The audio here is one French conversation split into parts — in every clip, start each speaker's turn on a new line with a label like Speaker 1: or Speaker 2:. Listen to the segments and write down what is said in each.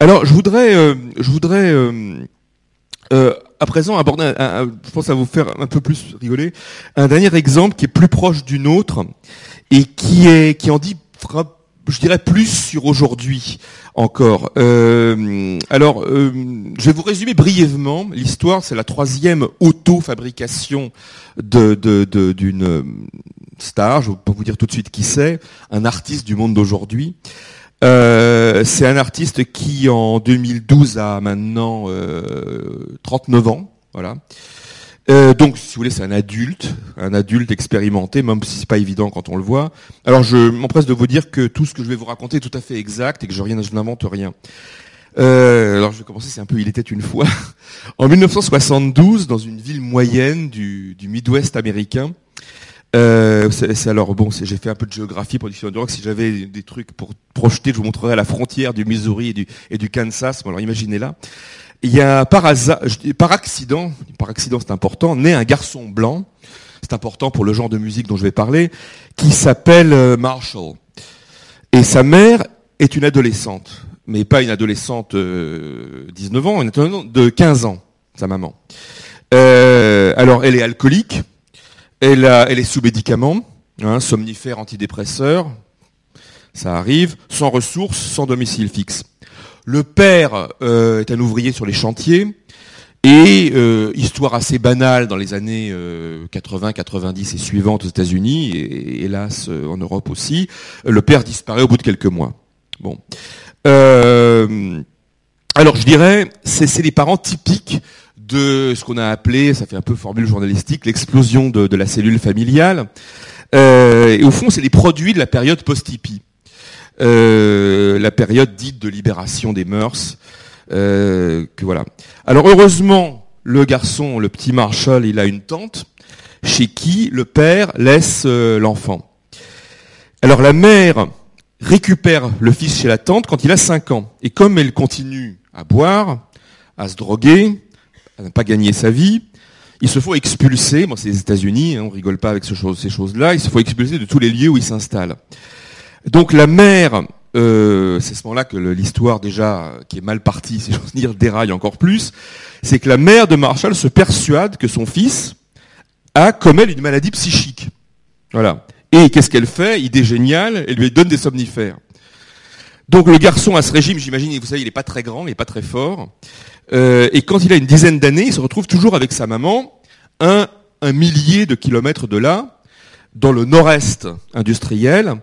Speaker 1: Alors, je voudrais, euh, je voudrais euh, euh, à présent aborder, un, je pense à vous faire un peu plus rigoler, un dernier exemple qui est plus proche du nôtre et qui est, qui en dit, je dirais plus sur aujourd'hui encore. Alors, je vais vous résumer brièvement l'histoire. C'est la troisième auto-fabrication d'une star. Je pas vous dire tout de suite qui c'est, un artiste du monde d'aujourd'hui. Euh, c'est un artiste qui, en 2012, a maintenant euh, 39 ans. Voilà. Euh, donc, si vous voulez, c'est un adulte, un adulte expérimenté, même si c'est pas évident quand on le voit. Alors, je m'empresse de vous dire que tout ce que je vais vous raconter est tout à fait exact et que je, n'invente rien. Euh, alors, je vais commencer, c'est un peu Il était une fois. En 1972, dans une ville moyenne du Midwest américain, euh, c'est alors bon, j'ai fait un peu de géographie pour du rock. Si j'avais des trucs pour projeter, je vous montrerais la frontière du Missouri et du, et du Kansas. Bon, alors imaginez là. Il y a par hasard, par accident, par accident c'est important, né un garçon blanc. C'est important pour le genre de musique dont je vais parler, qui s'appelle euh, Marshall. Et sa mère est une adolescente, mais pas une adolescente euh, 19 ans, une adolescente de 15 ans, sa maman. Euh, alors elle est alcoolique, elle, est sous médicaments, hein, somnifères, antidépresseurs, ça arrive, sans ressources, sans domicile fixe. Le père euh, est un ouvrier sur les chantiers, et euh, histoire assez banale dans les années euh, 80, 90 et suivantes aux États-Unis, et hélas euh, en Europe aussi, le père disparaît au bout de quelques mois. Bon. Euh, alors je dirais, c'est les parents typiques de ce qu'on a appelé, ça fait un peu formule journalistique, l'explosion de, la cellule familiale. Euh, et au fond, c'est les produits de la période post-hippie. Euh, la période dite de libération des mœurs. Euh, que voilà. Alors heureusement, le garçon, le petit Marshall, il a une tante chez qui le père laisse l'enfant. Alors la mère récupère le fils chez la tante quand il a 5 ans. Et comme elle continue à boire, à se droguer, à ne pas gagner sa vie, il se faut expulser, bon c'est les États-Unis, hein, on rigole pas avec ce chose- ces choses-là, il se faut expulser de tous les lieux où il s'installe. Donc la mère, euh, c'est ce moment-là que l'histoire déjà, qui est mal partie, si j'ose dire, déraille encore plus, c'est que la mère de Marshall se persuade que son fils a comme elle une maladie psychique. Voilà. Et qu'est-ce qu'elle fait? Idée géniale, elle lui donne des somnifères. Donc le garçon a ce régime, j'imagine, vous savez, il n'est pas très grand, il n'est pas très fort. Euh, et quand il a une dizaine d'années, il se retrouve toujours avec sa maman, un, millier de kilomètres de là, dans le nord-est industriel,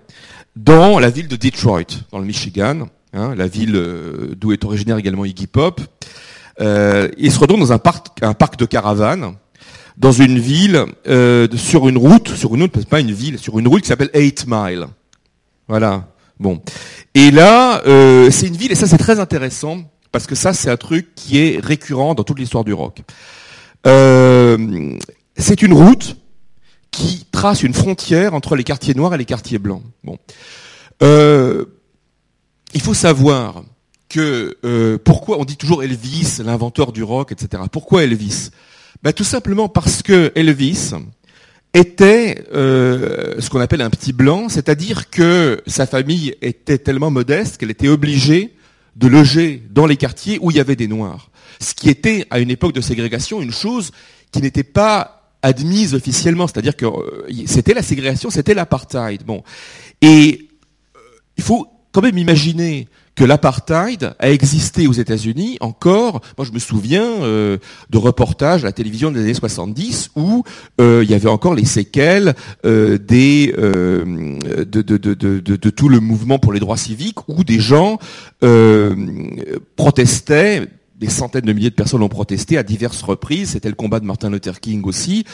Speaker 1: dans la ville de Detroit, dans le Michigan, hein, la ville euh, d'où est originaire également Iggy Pop. Euh, il se retrouve dans un parc, de caravanes, dans une ville, sur une route, sur une route, pas une ville, sur une route qui s'appelle Eight Mile. Voilà. Bon. Et là, euh, c'est une ville, et ça c'est très intéressant, parce que ça c'est un truc qui est récurrent dans toute l'histoire du rock. Euh, c'est une route qui trace une frontière entre les quartiers noirs et les quartiers blancs. Bon. Euh, il faut savoir que euh, pourquoi on dit toujours Elvis, l'inventeur du rock, etc. Pourquoi Elvis? Ben, Tout simplement parce que Elvis était euh, ce qu'on appelle un petit blanc, c'est-à-dire que sa famille était tellement modeste qu'elle était obligée de loger dans les quartiers où il y avait des noirs. Ce qui était, à une époque de ségrégation, une chose qui n'était pas admise officiellement, c'est-à-dire que euh, c'était la ségrégation, c'était l'apartheid. Bon, et euh, il faut quand même imaginer que l'apartheid a existé aux États-Unis encore. Moi, je me souviens euh, de reportages à la télévision des années 70 où euh, il y avait encore les séquelles euh, de, de, tout le mouvement pour les droits civiques où des gens protestaient des centaines de milliers de personnes ont protesté à diverses reprises, c'était le combat de Martin Luther King aussi,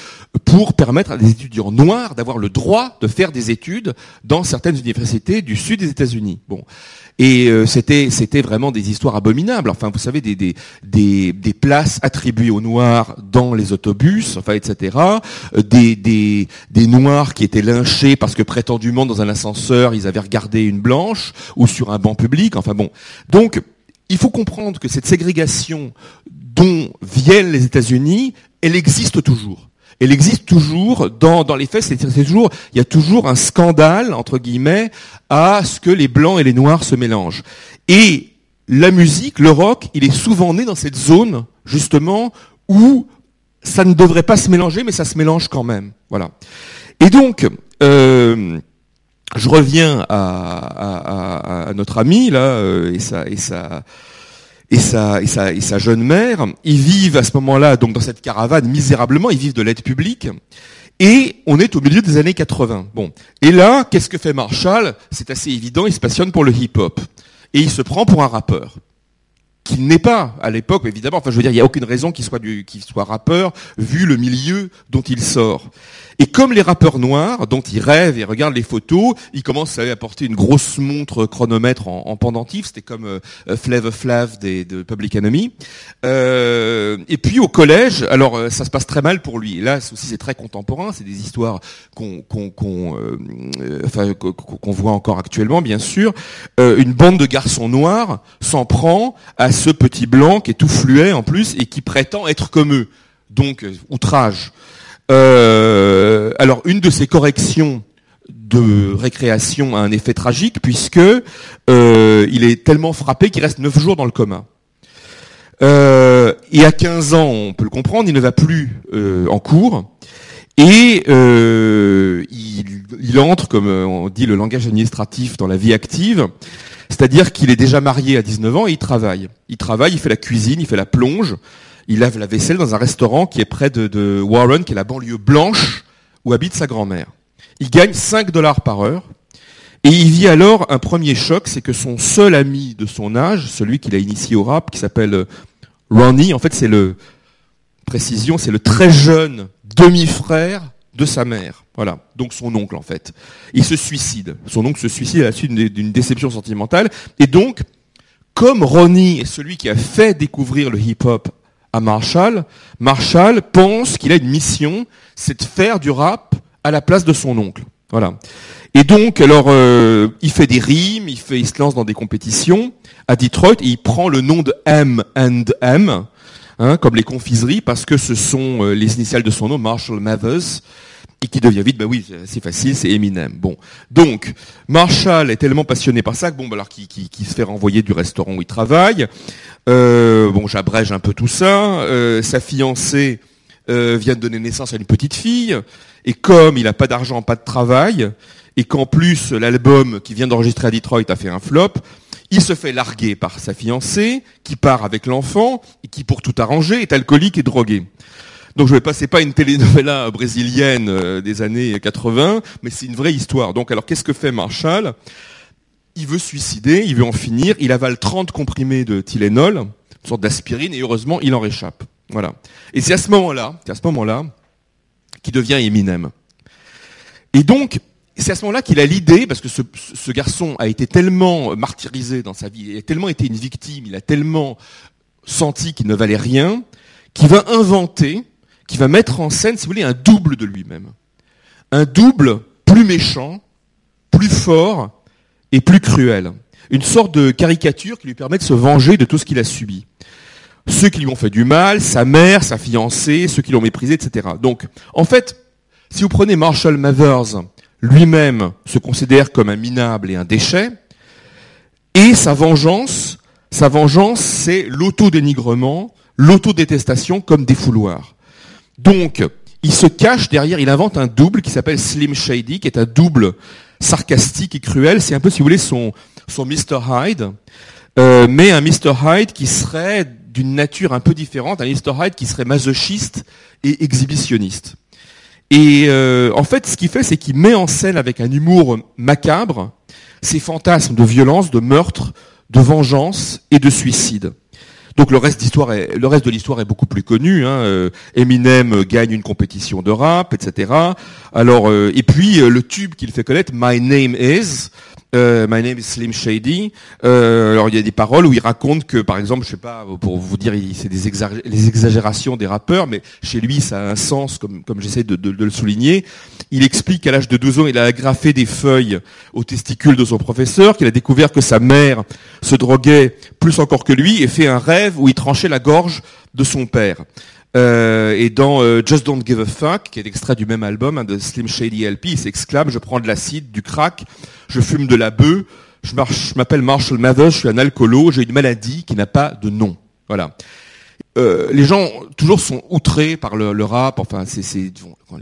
Speaker 1: pour permettre à des étudiants noirs d'avoir le droit de faire des études dans certaines universités du sud des États-Unis. Bon. Et euh, c'était c'était vraiment des histoires abominables. Enfin, vous savez, des, des, des, des places attribuées aux Noirs dans les autobus, enfin, etc. Euh, Des, des, des Noirs qui étaient lynchés parce que prétendument dans un ascenseur, ils avaient regardé une blanche ou sur un banc public. Enfin bon. Donc, il faut comprendre que cette ségrégation dont viennent les États-Unis, elle existe toujours. Elle existe toujours dans, dans les faits, c'est toujours, il y a toujours un scandale, entre guillemets, à ce que les blancs et les noirs se mélangent. Et la musique, le rock, il est souvent né dans cette zone, justement, où ça ne devrait pas se mélanger, mais ça se mélange quand même. Voilà. Et donc, euh, je reviens à, notre ami là euh, et sa et sa et sa, et sa, et sa jeune mère. Ils vivent à ce moment-là donc dans cette caravane misérablement. Ils vivent de l'aide publique. Et on est au milieu des années 80. Bon. Et là, qu'est-ce que fait Marshall? C'est assez évident, il se passionne pour le hip-hop. Et il se prend pour un rappeur qu'il n'est pas à l'époque, évidemment. Enfin, je veux dire, il n'y a aucune raison qu'il soit, qu'il soit rappeur, vu le milieu dont il sort. Et comme les rappeurs noirs, dont il rêve et regarde les photos, il commence à apporter une grosse montre chronomètre en, pendentif, c'était comme euh, Flav Flav des, de Public Enemy. Euh, et puis au collège, alors euh, ça se passe très mal pour lui. Et là aussi c'est très contemporain, c'est des histoires qu'on qu'on qu'on euh, euh, enfin, qu'on voit encore actuellement, bien sûr. une bande de garçons noirs s'en prend à ce petit blanc qui est tout fluet en plus et qui prétend être comme eux. Donc outrage. Euh, alors, une de ces corrections de récréation a un effet tragique puisque euh, il est tellement frappé qu'il reste neuf jours dans le coma. Euh, et à 15 ans, on peut le comprendre, il ne va plus en cours et il, il, entre, comme on dit le langage administratif, dans la vie active. C'est-à-dire qu'il est déjà marié à 19 ans et il travaille. Il travaille, il fait la cuisine, il fait la plonge, il lave la vaisselle dans un restaurant qui est près de, Warren, qui est la banlieue blanche où habite sa grand-mère. Il gagne 5 dollars par heure. Et il vit alors un premier choc, c'est que son seul ami de son âge, celui qu'il a initié au rap, qui s'appelle euh, Ronnie, en fait c'est le, précision, c'est le très jeune demi-frère de sa mère. Voilà, donc son oncle en fait. Il se suicide. Son oncle se suicide à la suite d'une déception sentimentale. Et donc, comme Ronnie est celui qui a fait découvrir le hip-hop à Marshall, Marshall pense qu'il a une mission, c'est de faire du rap à la place de son oncle. Voilà. Et donc, alors, euh, il fait des rimes, il, fait, il se lance dans des compétitions à Detroit et il prend le nom de M and M, hein, comme les confiseries, parce que ce sont euh, les initiales de son nom, Marshall Mathers et qui devient vite, bah oui, c'est facile, c'est Eminem. Bon, donc Marshall est tellement passionné par ça que bon, bah alors qui, se fait renvoyer du restaurant où il travaille. Euh, bon, j'abrège un peu tout ça. Euh, sa fiancée euh, vient de donner naissance à une petite fille, et comme il n'a pas d'argent, pas de travail, et qu'en plus l'album qui vient d'enregistrer à Detroit a fait un flop, il se fait larguer par sa fiancée, qui part avec l'enfant, et qui, pour tout arranger, est alcoolique et drogué. Donc je vais passer pas une telenovela brésilienne euh, des années 80, mais c'est une vraie histoire. Donc alors qu'est-ce que fait Marshall? Il veut suicider, il veut en finir, il avale 30 comprimés de Tylenol, une sorte d'aspirine, et heureusement il en réchappe. Voilà. Et c'est à ce moment-là, c'est ce moment-là, qu'il devient Eminem. Et donc, c'est à ce moment-là qu'il a l'idée, parce que ce, ce, garçon a été tellement martyrisé dans sa vie, il a tellement été une victime, il a tellement senti qu'il ne valait rien, qu'il va inventer qui va mettre en scène, si vous voulez, un double de lui-même. Un double plus méchant, plus fort et plus cruel. Une sorte de caricature qui lui permet de se venger de tout ce qu'il a subi. Ceux qui lui ont fait du mal, sa mère, sa fiancée, ceux qui l'ont méprisé, etc. Donc, en fait, si vous prenez Marshall Mathers, lui-même se considère comme un minable et un déchet, et sa vengeance, sa vengeance, c'est l'autodénigrement, l'autodétestation comme défouloir. Donc, il se cache derrière, il invente un double qui s'appelle Slim Shady, qui est un double sarcastique et cruel. C'est un peu, si vous voulez, son, son Mr. Hyde, euh, mais un Mr. Hyde qui serait d'une nature un peu différente, un Mr. Hyde qui serait masochiste et exhibitionniste. Et euh, en fait, ce qu'il fait, c'est qu'il met en scène avec un humour macabre ses fantasmes de violence, de meurtre, de vengeance et de suicide. Donc le reste de l'histoire est beaucoup plus connu. Hein. Euh, Eminem gagne une compétition de rap, etc. Alors euh, et puis le tube qu'il fait connaître, My Name Is, euh, My name is Slim Shady. Euh, alors il y a des paroles où il raconte que, par exemple, je sais pas, pour vous dire, c'est des les exagérations des rappeurs, mais chez lui ça a un sens, comme, comme j'essaie de, de, le souligner. Il explique qu'à l'âge de 12 ans, il a agrafé des feuilles aux testicules de son professeur, qu'il a découvert que sa mère se droguait plus encore que lui et fait un rêve où il tranchait la gorge de son père. Euh, et dans euh, Just Don't Give a Fuck, qui est l'extrait du même album hein, de Slim Shady LP, il s'exclame Je prends de l'acide, du crack, je fume de la bœuf, je m'appelle Marshall Mathers, je suis un alcoolo, j'ai une maladie qui n'a pas de nom. Voilà. Euh, les gens toujours sont outrés par le, rap. Enfin, c'est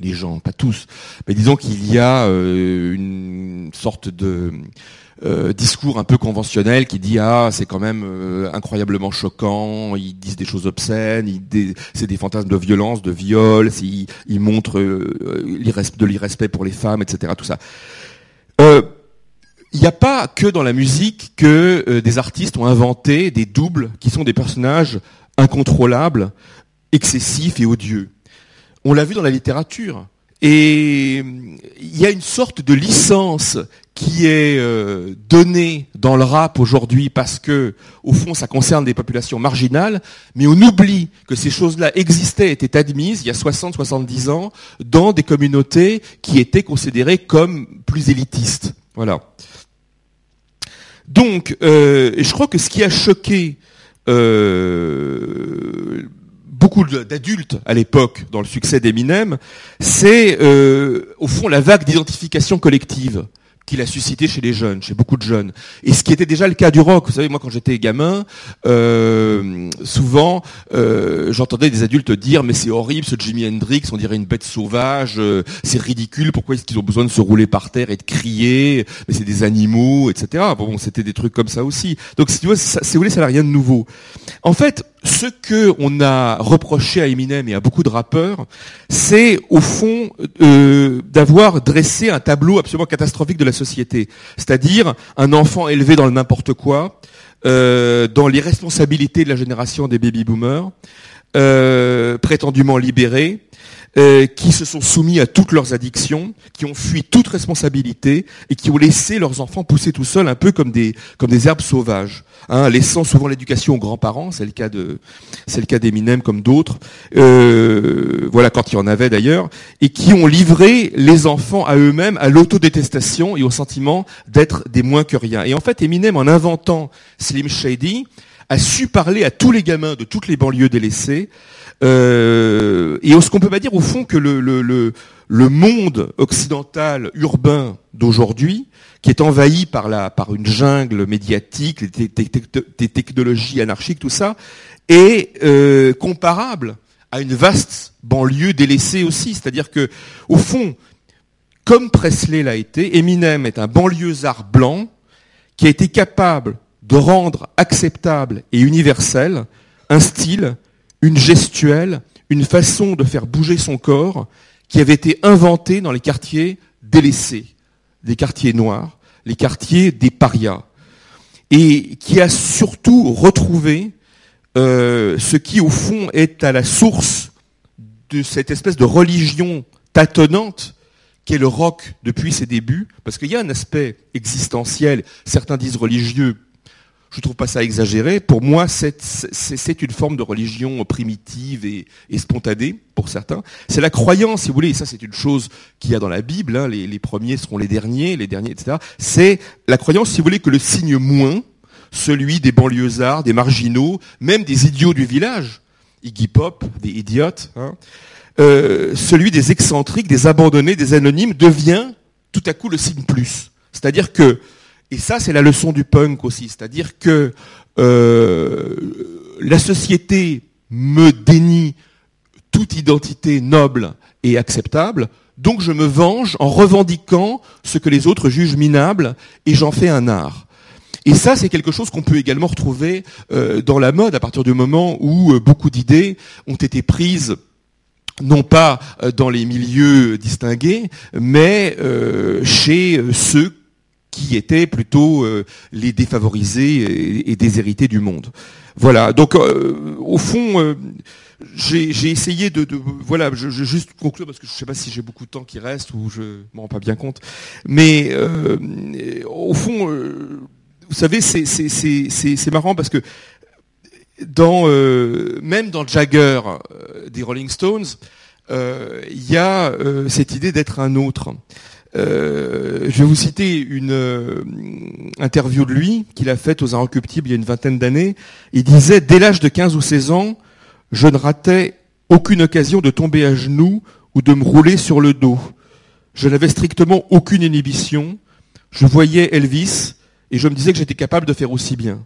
Speaker 1: les gens, pas tous, mais disons qu'il y a une sorte de euh, discours un peu conventionnel qui dit ah c'est quand même incroyablement choquant. Ils disent des choses obscènes, c'est des fantasmes de violence, de viol, ils, ils montrent de l'irrespect pour les femmes, etc. Tout ça. Il n'y a pas que dans la musique que des artistes ont inventé des doubles qui sont des personnages incontrôlable, excessif et odieux. On l'a vu dans la littérature. Et il y a une sorte de licence qui est euh, donnée dans le rap aujourd'hui parce que, au fond, ça concerne des populations marginales, mais on oublie que ces choses-là existaient, étaient admises il y a 60-70 ans dans des communautés qui étaient considérées comme plus élitistes. Voilà. Donc, euh, je crois que ce qui a choqué euh, beaucoup d'adultes à l'époque dans le succès d'Eminem, c'est euh, au fond la vague d'identification collective qu'il a suscité chez les jeunes, chez beaucoup de jeunes. Et ce qui était déjà le cas du rock. Vous savez, moi, quand j'étais gamin, euh, souvent, euh, j'entendais des adultes dire mais c'est horrible, ce Jimi Hendrix, on dirait une bête sauvage, euh, c'est ridicule. Pourquoi est-ce qu'ils ont besoin de se rouler par terre et de crier Mais c'est des animaux, etc. Bon, c'était des trucs comme ça aussi. Donc, si tu ça, si vous voulez, ça n'a rien de nouveau. En fait, ce que on a reproché à Eminem et à beaucoup de rappeurs, c'est au fond euh, d'avoir dressé un tableau absolument catastrophique de la société, c'est-à-dire un enfant élevé dans le n'importe quoi, euh, dans l'irresponsabilité de la génération des baby boomers, euh, prétendument libéré, euh, qui se sont soumis à toutes leurs addictions, qui ont fui toute responsabilité et qui ont laissé leurs enfants pousser tout seuls, un peu comme des comme des herbes sauvages, hein, laissant souvent l'éducation aux grands-parents. C'est le cas de c'est le cas d'Eminem comme d'autres. Euh, voilà quand il y en avait d'ailleurs, et qui ont livré les enfants à eux-mêmes à l'autodétestation et au sentiment d'être des moins que rien. Et en fait, Eminem, en inventant Slim Shady, a su parler à tous les gamins de toutes les banlieues délaissées euh, et est-ce qu'on peut pas dire au fond que le, le, le, le monde occidental urbain d'aujourd'hui, qui est envahi par, la, par une jungle médiatique, des, des, technologies anarchiques, tout ça, est euh, comparable à une vaste banlieue délaissée aussi. C'est-à-dire que, au fond, comme Presley l'a été, Eminem est un banlieusard blanc qui a été capable de rendre acceptable et universel un style une gestuelle, une façon de faire bouger son corps qui avait été inventée dans les quartiers délaissés, des quartiers noirs, les quartiers des parias, et qui a surtout retrouvé euh, ce qui au fond est à la source de cette espèce de religion tâtonnante qu'est le rock depuis ses débuts, parce qu'il y a un aspect existentiel, certains disent religieux, je trouve pas ça exagéré. Pour moi, c'est une forme de religion primitive et, spontanée pour certains. C'est la croyance, si vous voulez, et ça c'est une chose qu'il y a dans la Bible, hein, les, premiers seront les derniers, les derniers, etc. C'est la croyance, si vous voulez, que le signe moins, celui des banlieusards, des marginaux, même des idiots du village, Iggy Pop, des idiotes, hein, euh, celui des excentriques, des abandonnés, des anonymes, devient tout à coup le signe plus. C'est-à-dire que et ça, c'est la leçon du punk aussi, c'est-à-dire que euh, la société me dénie toute identité noble et acceptable, donc je me venge en revendiquant ce que les autres jugent minable et j'en fais un art. Et ça, c'est quelque chose qu'on peut également retrouver euh, dans la mode à partir du moment où euh, beaucoup d'idées ont été prises non pas dans les milieux distingués, mais chez ceux qui étaient plutôt euh, les défavorisés et, déshérités du monde. Voilà. Donc, euh, au fond, euh, j'ai essayé de, voilà, je, je juste conclure parce que je ne sais pas si j'ai beaucoup de temps qui reste ou je m'en rends pas bien compte. Mais au fond, vous savez, c'est marrant parce que dans même dans Jagger des Rolling Stones, il y a cette idée d'être un autre. Euh, je vais vous citer une euh, interview de lui qu'il a faite aux Inrecuptibles il y a une vingtaine d'années. Il disait, dès l'âge de 15 ou 16 ans, je ne ratais aucune occasion de tomber à genoux ou de me rouler sur le dos. Je n'avais strictement aucune inhibition. Je voyais Elvis et je me disais que j'étais capable de faire aussi bien.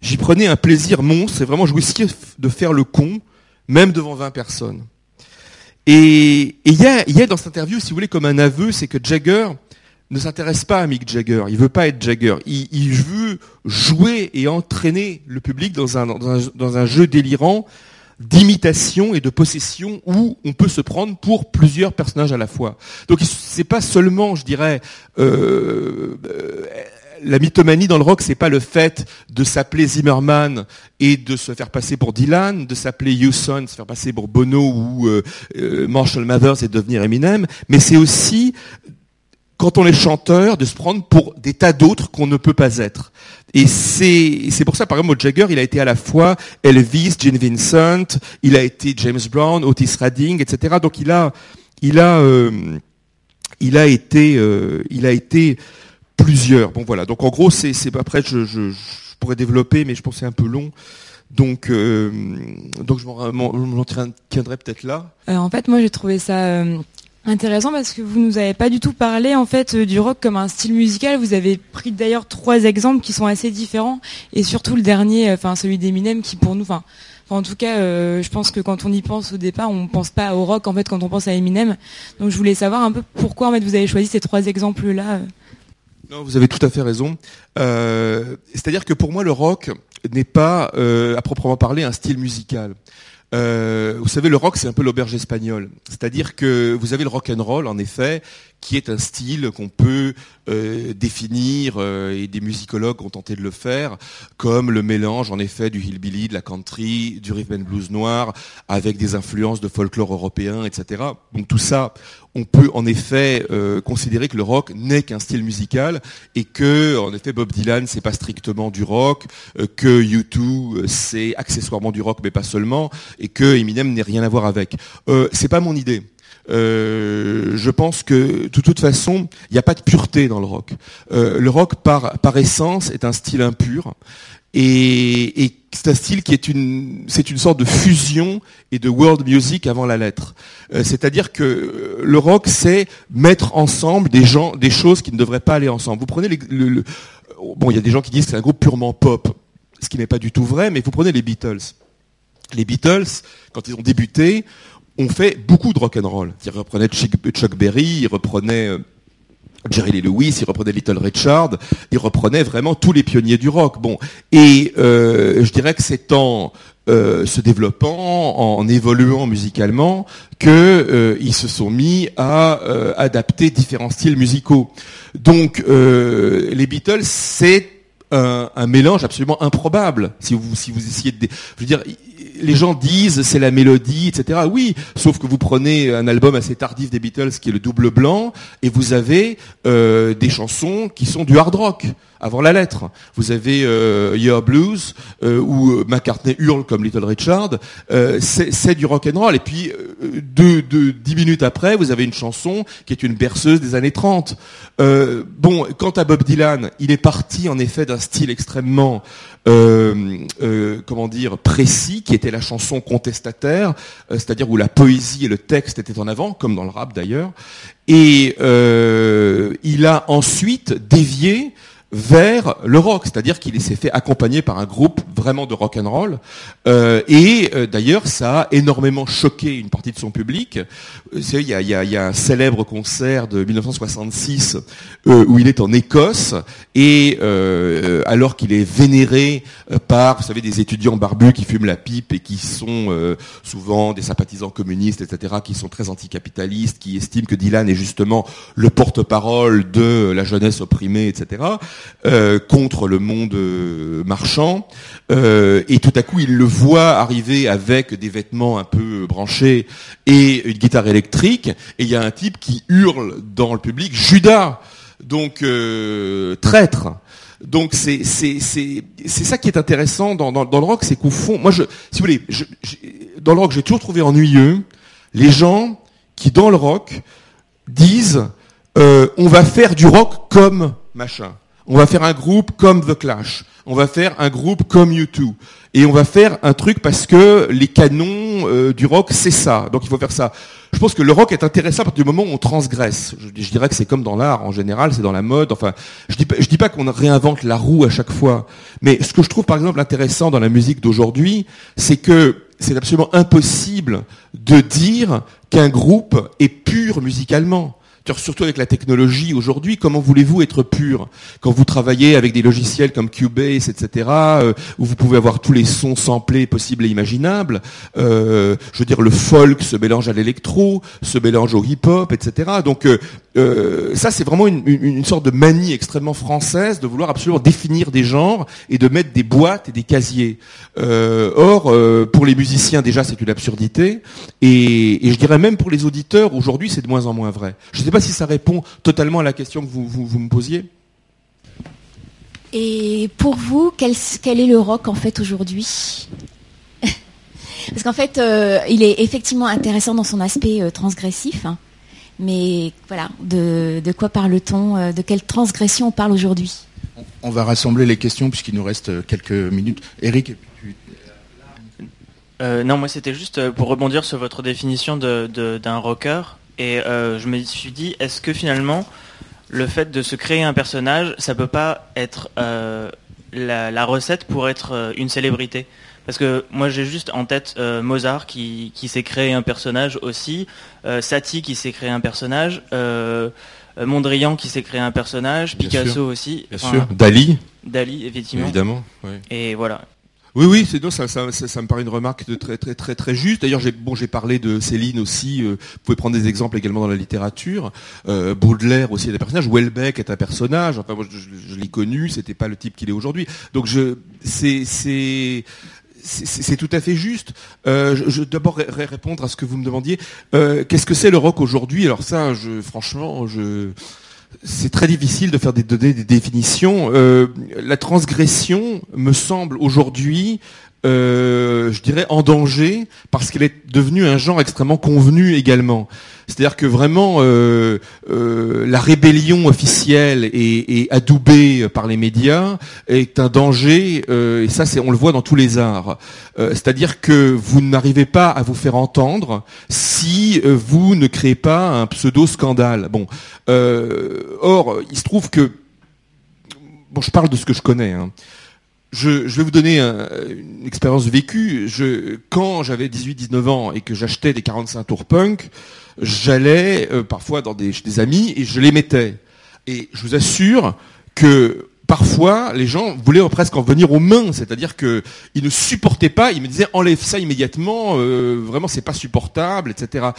Speaker 1: J'y prenais un plaisir monstre et vraiment jouissif de faire le con, même devant 20 personnes. Et il y a, y a dans cette interview, si vous voulez, comme un aveu, c'est que Jagger ne s'intéresse pas à Mick Jagger. Il veut pas être Jagger. Il, il veut jouer et entraîner le public dans un, dans un, jeu délirant d'imitation et de possession où on peut se prendre pour plusieurs personnages à la fois. Donc c'est pas seulement, je dirais, euh, euh, la mythomanie dans le rock, c'est pas le fait de s'appeler Zimmerman et de se faire passer pour Dylan, de s'appeler Hewson, se faire passer pour Bono ou euh, euh, Marshall Mathers et devenir Eminem, mais c'est aussi quand on est chanteur, de se prendre pour des tas d'autres qu'on ne peut pas être. Et c'est, pour ça, par exemple, Jagger, il a été à la fois Elvis, Gene Vincent, il a été James Brown, Otis Redding, etc. Donc il a, il a, euh, il a été, euh, il a été plusieurs. Bon voilà. Donc en gros, c'est, après, je, je, pourrais développer, mais je pense c'est un peu long. Donc, euh, donc je m'en, tiendrai peut-être là.
Speaker 2: Euh, en fait, moi, j'ai trouvé ça euh, Intéressant parce que vous nous avez pas du tout parlé en fait du rock comme un style musical. Vous avez pris d'ailleurs trois exemples qui sont assez différents et surtout le dernier, enfin celui d'Eminem qui pour nous, enfin en tout cas, je pense que quand on y pense au départ, on pense pas au rock en fait quand on pense à Eminem. Donc je voulais savoir un peu pourquoi en fait vous avez choisi ces trois exemples là.
Speaker 1: Non, vous avez tout à fait raison. Euh, C'est-à-dire que pour moi le rock n'est pas euh, à proprement parler un style musical. Euh, vous savez, le rock, c'est un peu l'auberge espagnole. C'est-à-dire que vous avez le rock and roll, en effet, qui est un style qu'on peut euh, définir, euh, et des musicologues ont tenté de le faire, comme le mélange, en effet, du hillbilly, de la country, du rhythm and blues noir, avec des influences de folklore européen, etc. Donc tout ça, on peut en effet euh, considérer que le rock n'est qu'un style musical et que, en effet, Bob Dylan, c'est pas strictement du rock, que U2, euh, c'est accessoirement du rock, mais pas seulement, et que Eminem n'est rien à voir avec. C'est pas mon idée. Euh, je pense que de toute façon, il n'y a pas de pureté dans le rock. Euh, le rock, par, essence, est un style impur. Et, et c'est un style qui est une, c'est une sorte de fusion et de world music avant la lettre. Euh, c'est-à-dire que le rock, c'est mettre ensemble des gens, des choses qui ne devraient pas aller ensemble. Vous prenez les, le, le, bon, il y a des gens qui disent que c'est un groupe purement pop, ce qui n'est pas du tout vrai, mais vous prenez les Beatles. Les Beatles, quand ils ont débuté, ont fait beaucoup de rock and roll. Ils reprenaient Chuck Berry, ils reprenaient euh, Jerry Lee Lewis, ils reprenaient Little Richard, ils reprenaient vraiment tous les pionniers du rock. Bon, et euh, je dirais que c'est en euh, se développant, en évoluant musicalement, que ils se sont mis à adapter différents styles musicaux. Donc, les Beatles, c'est un, un, mélange absolument improbable. Si vous si vous essayez de, je veux dire, les gens disent c'est la mélodie, etc. Oui, sauf que vous prenez un album assez tardif des Beatles qui est le double blanc et vous avez euh, des chansons qui sont du hard rock avant la lettre. Vous avez euh, Your Blues euh, où McCartney hurle comme Little Richard. Euh, c'est du rock and roll. Et puis euh, deux, deux, dix minutes après, vous avez une chanson qui est une berceuse des années 30. Euh, bon, quant à Bob Dylan, il est parti en effet d'un style extrêmement euh, euh, comment dire précis, qui était la chanson contestataire, euh, c'est-à-dire où la poésie et le texte étaient en avant, comme dans le rap d'ailleurs. Et il a ensuite dévié vers le rock, c'est-à-dire qu'il s'est fait accompagner par un groupe vraiment de rock and roll. Euh, et euh, d'ailleurs, ça a énormément choqué une partie de son public. Il y a, a, y a, un célèbre concert de 1966 euh, où il est en Écosse et euh, alors qu'il est vénéré euh, par, vous savez, des étudiants barbus qui fument la pipe et qui sont euh, souvent des sympathisants communistes, etc., qui sont très anticapitalistes, qui estiment que Dylan est justement le porte-parole de la jeunesse opprimée, etc euh, contre le monde euh, marchand. Euh, et tout à coup, il le voit arriver avec des vêtements un peu branchés et une guitare électrique. Et il y a un type qui hurle dans le public, Judas, donc traître. Donc c'est c'est c'est c'est ça qui est intéressant dans dans, le rock, c'est qu'au fond, moi je si vous voulez, dans le rock, j'ai toujours trouvé ennuyeux les gens qui dans le rock disent on va faire du rock comme machin. On va faire un groupe comme The Clash. On va faire un groupe comme U2. Et on va faire un truc parce que les canons euh, du rock, c'est ça. Donc il faut faire ça. je pense que le rock est intéressant à partir du moment où on transgresse. Je, dirais que c'est comme dans l'art en général, c'est dans la mode. Enfin, je dis je dis pas qu'on réinvente la roue à chaque fois, mais ce que je trouve par exemple intéressant dans la musique d'aujourd'hui, c'est que c'est absolument impossible de dire qu'un groupe est pur musicalement surtout avec la technologie aujourd'hui, comment voulez-vous être pur quand vous travaillez avec des logiciels comme Cubase, etc., euh, où vous pouvez avoir tous les sons samplés possibles et imaginables. Euh, je veux dire, le folk se mélange à l'électro, se mélange au hip-hop, etc. Donc euh, ça, c'est vraiment une, sorte de manie extrêmement française de vouloir absolument définir des genres et de mettre des boîtes et des casiers. or, pour les musiciens, déjà, c'est une absurdité, et, et, je dirais même pour les auditeurs, aujourd'hui, c'est de moins en moins vrai. Pas si ça répond totalement à la question que vous, me posiez.
Speaker 3: Et pour vous, quel, est le rock en fait aujourd'hui? Parce qu'en fait, euh, il est effectivement intéressant dans son aspect euh, transgressif. Hein. mais voilà, de, quoi parle-t-on euh, De quelle transgression on parle aujourd'hui?
Speaker 4: On va rassembler les questions puisqu'il nous reste quelques minutes. Eric
Speaker 5: non, moi c'était juste pour rebondir sur votre définition d'un rocker. Et euh, je me suis dit, est-ce que finalement, le fait de se créer un personnage, ça peut pas être euh, la, recette pour être euh, une célébrité? Parce que moi, j'ai juste en tête Mozart qui, s'est créé un personnage aussi, Satie qui s'est créé un personnage, Mondrian qui s'est créé un personnage, Picasso aussi.
Speaker 1: Bien sûr. Dali.
Speaker 5: Dali, effectivement.
Speaker 1: Évidemment.
Speaker 5: Et voilà.
Speaker 1: Oui, oui, c'est ça, ça, ça, me paraît une remarque de très, très, très, très juste. D'ailleurs, j'ai bon, j'ai parlé de Céline aussi. Euh, vous pouvez prendre des exemples également dans la littérature. Euh, Baudelaire aussi est un personnage. Welbeck est un personnage. Enfin, moi, je, l'ai connu. C'était pas le type qu'il est aujourd'hui. Donc, c'est, tout à fait juste. Euh, je, d'abord répondre à ce que vous me demandiez. Euh, qu'est-ce que c'est le rock aujourd'hui? Alors ça, franchement, je c'est très difficile de faire des, données, des définitions. Euh, la transgression me semble aujourd'hui, euh, je dirais, en danger parce qu'elle est devenue un genre extrêmement convenu également. C'est-à-dire que vraiment euh, euh, la rébellion officielle et, adoubée par les médias est un danger, euh, et ça c'est on le voit dans tous les arts. C'est-à-dire que vous n'arrivez pas à vous faire entendre si vous ne créez pas un pseudo scandale. Bon, or il se trouve que bon, je parle de ce que je connais. Hein. Je, vais vous donner une expérience vécue. Je, quand j'avais 18-19 ans et que j'achetais des 45 tours punk, j'allais euh, parfois dans des, amis et je les mettais. Et je vous assure que parfois les gens voulaient presque en venir aux mains, c'est-à-dire qu'ils ne supportaient pas, ils me disaient enlève ça immédiatement, euh, vraiment c'est pas supportable, etc.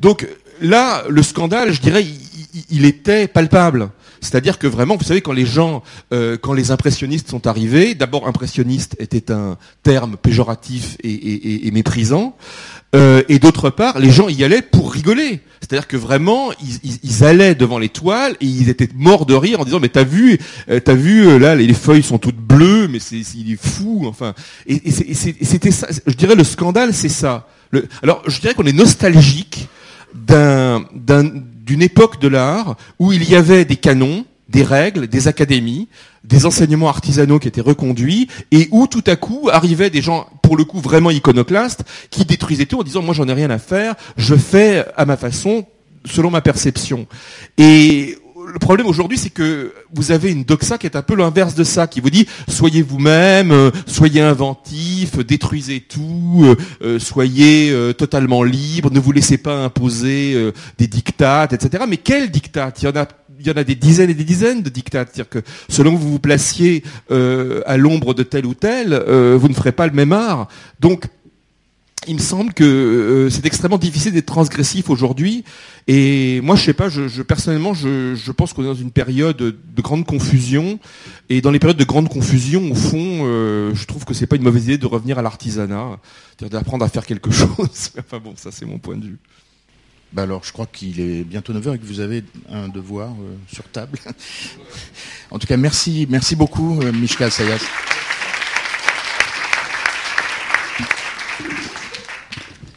Speaker 1: Donc là, le scandale, je dirais, il était palpable. C'est-à-dire que vraiment, vous savez, quand les gens, euh, quand les impressionnistes sont arrivés, d'abord impressionniste était un terme péjoratif et, méprisant, euh, et d'autre part, les gens y allaient pour rigoler. C'est-à-dire que vraiment, ils, allaient devant les toiles et ils étaient morts de rire en disant mais t'as vu, euh, t'as vu là les, feuilles sont toutes bleues, mais c'est il est fou, enfin. Et, c'était ça. Je dirais le scandale, c'est ça. alors je dirais qu'on est nostalgique d'un d'une époque de l'art où il y avait des canons, des règles, des académies, des enseignements artisanaux qui étaient reconduits, et où tout à coup arrivaient des gens, pour le coup vraiment iconoclastes, qui détruisaient tout en disant moi j'en ai rien à faire, je fais à ma façon, selon ma perception. Et le problème aujourd'hui, c'est que vous avez une doxa qui est un peu l'inverse de ça, qui vous dit soyez vous-même, euh, soyez inventif, détruisez tout, euh, euh, soyez totalement libre, ne vous laissez pas imposer des dictates, etc. Mais quel dictat Il y en a il y en a des dizaines et des dizaines de dictats. C'est-à-dire que selon que vous vous placiez à l'ombre de tel ou tel, vous ne ferez pas le même art. Donc il me semble que euh, c'est extrêmement difficile d'être transgressif aujourd'hui. Et moi, je sais pas, je, personnellement, je, pense qu'on est dans une période de grande confusion. Et dans les périodes de grande confusion, au fond, euh, je trouve que c'est pas une mauvaise idée de revenir à l'artisanat, c'est-à-dire d'apprendre à faire quelque chose. enfin bon, ça c'est mon point de vue.
Speaker 4: Bah alors, je crois qu'il est bientôt 9h et que vous avez un devoir euh, sur table. en tout cas, merci, merci beaucoup, Michel Sayas.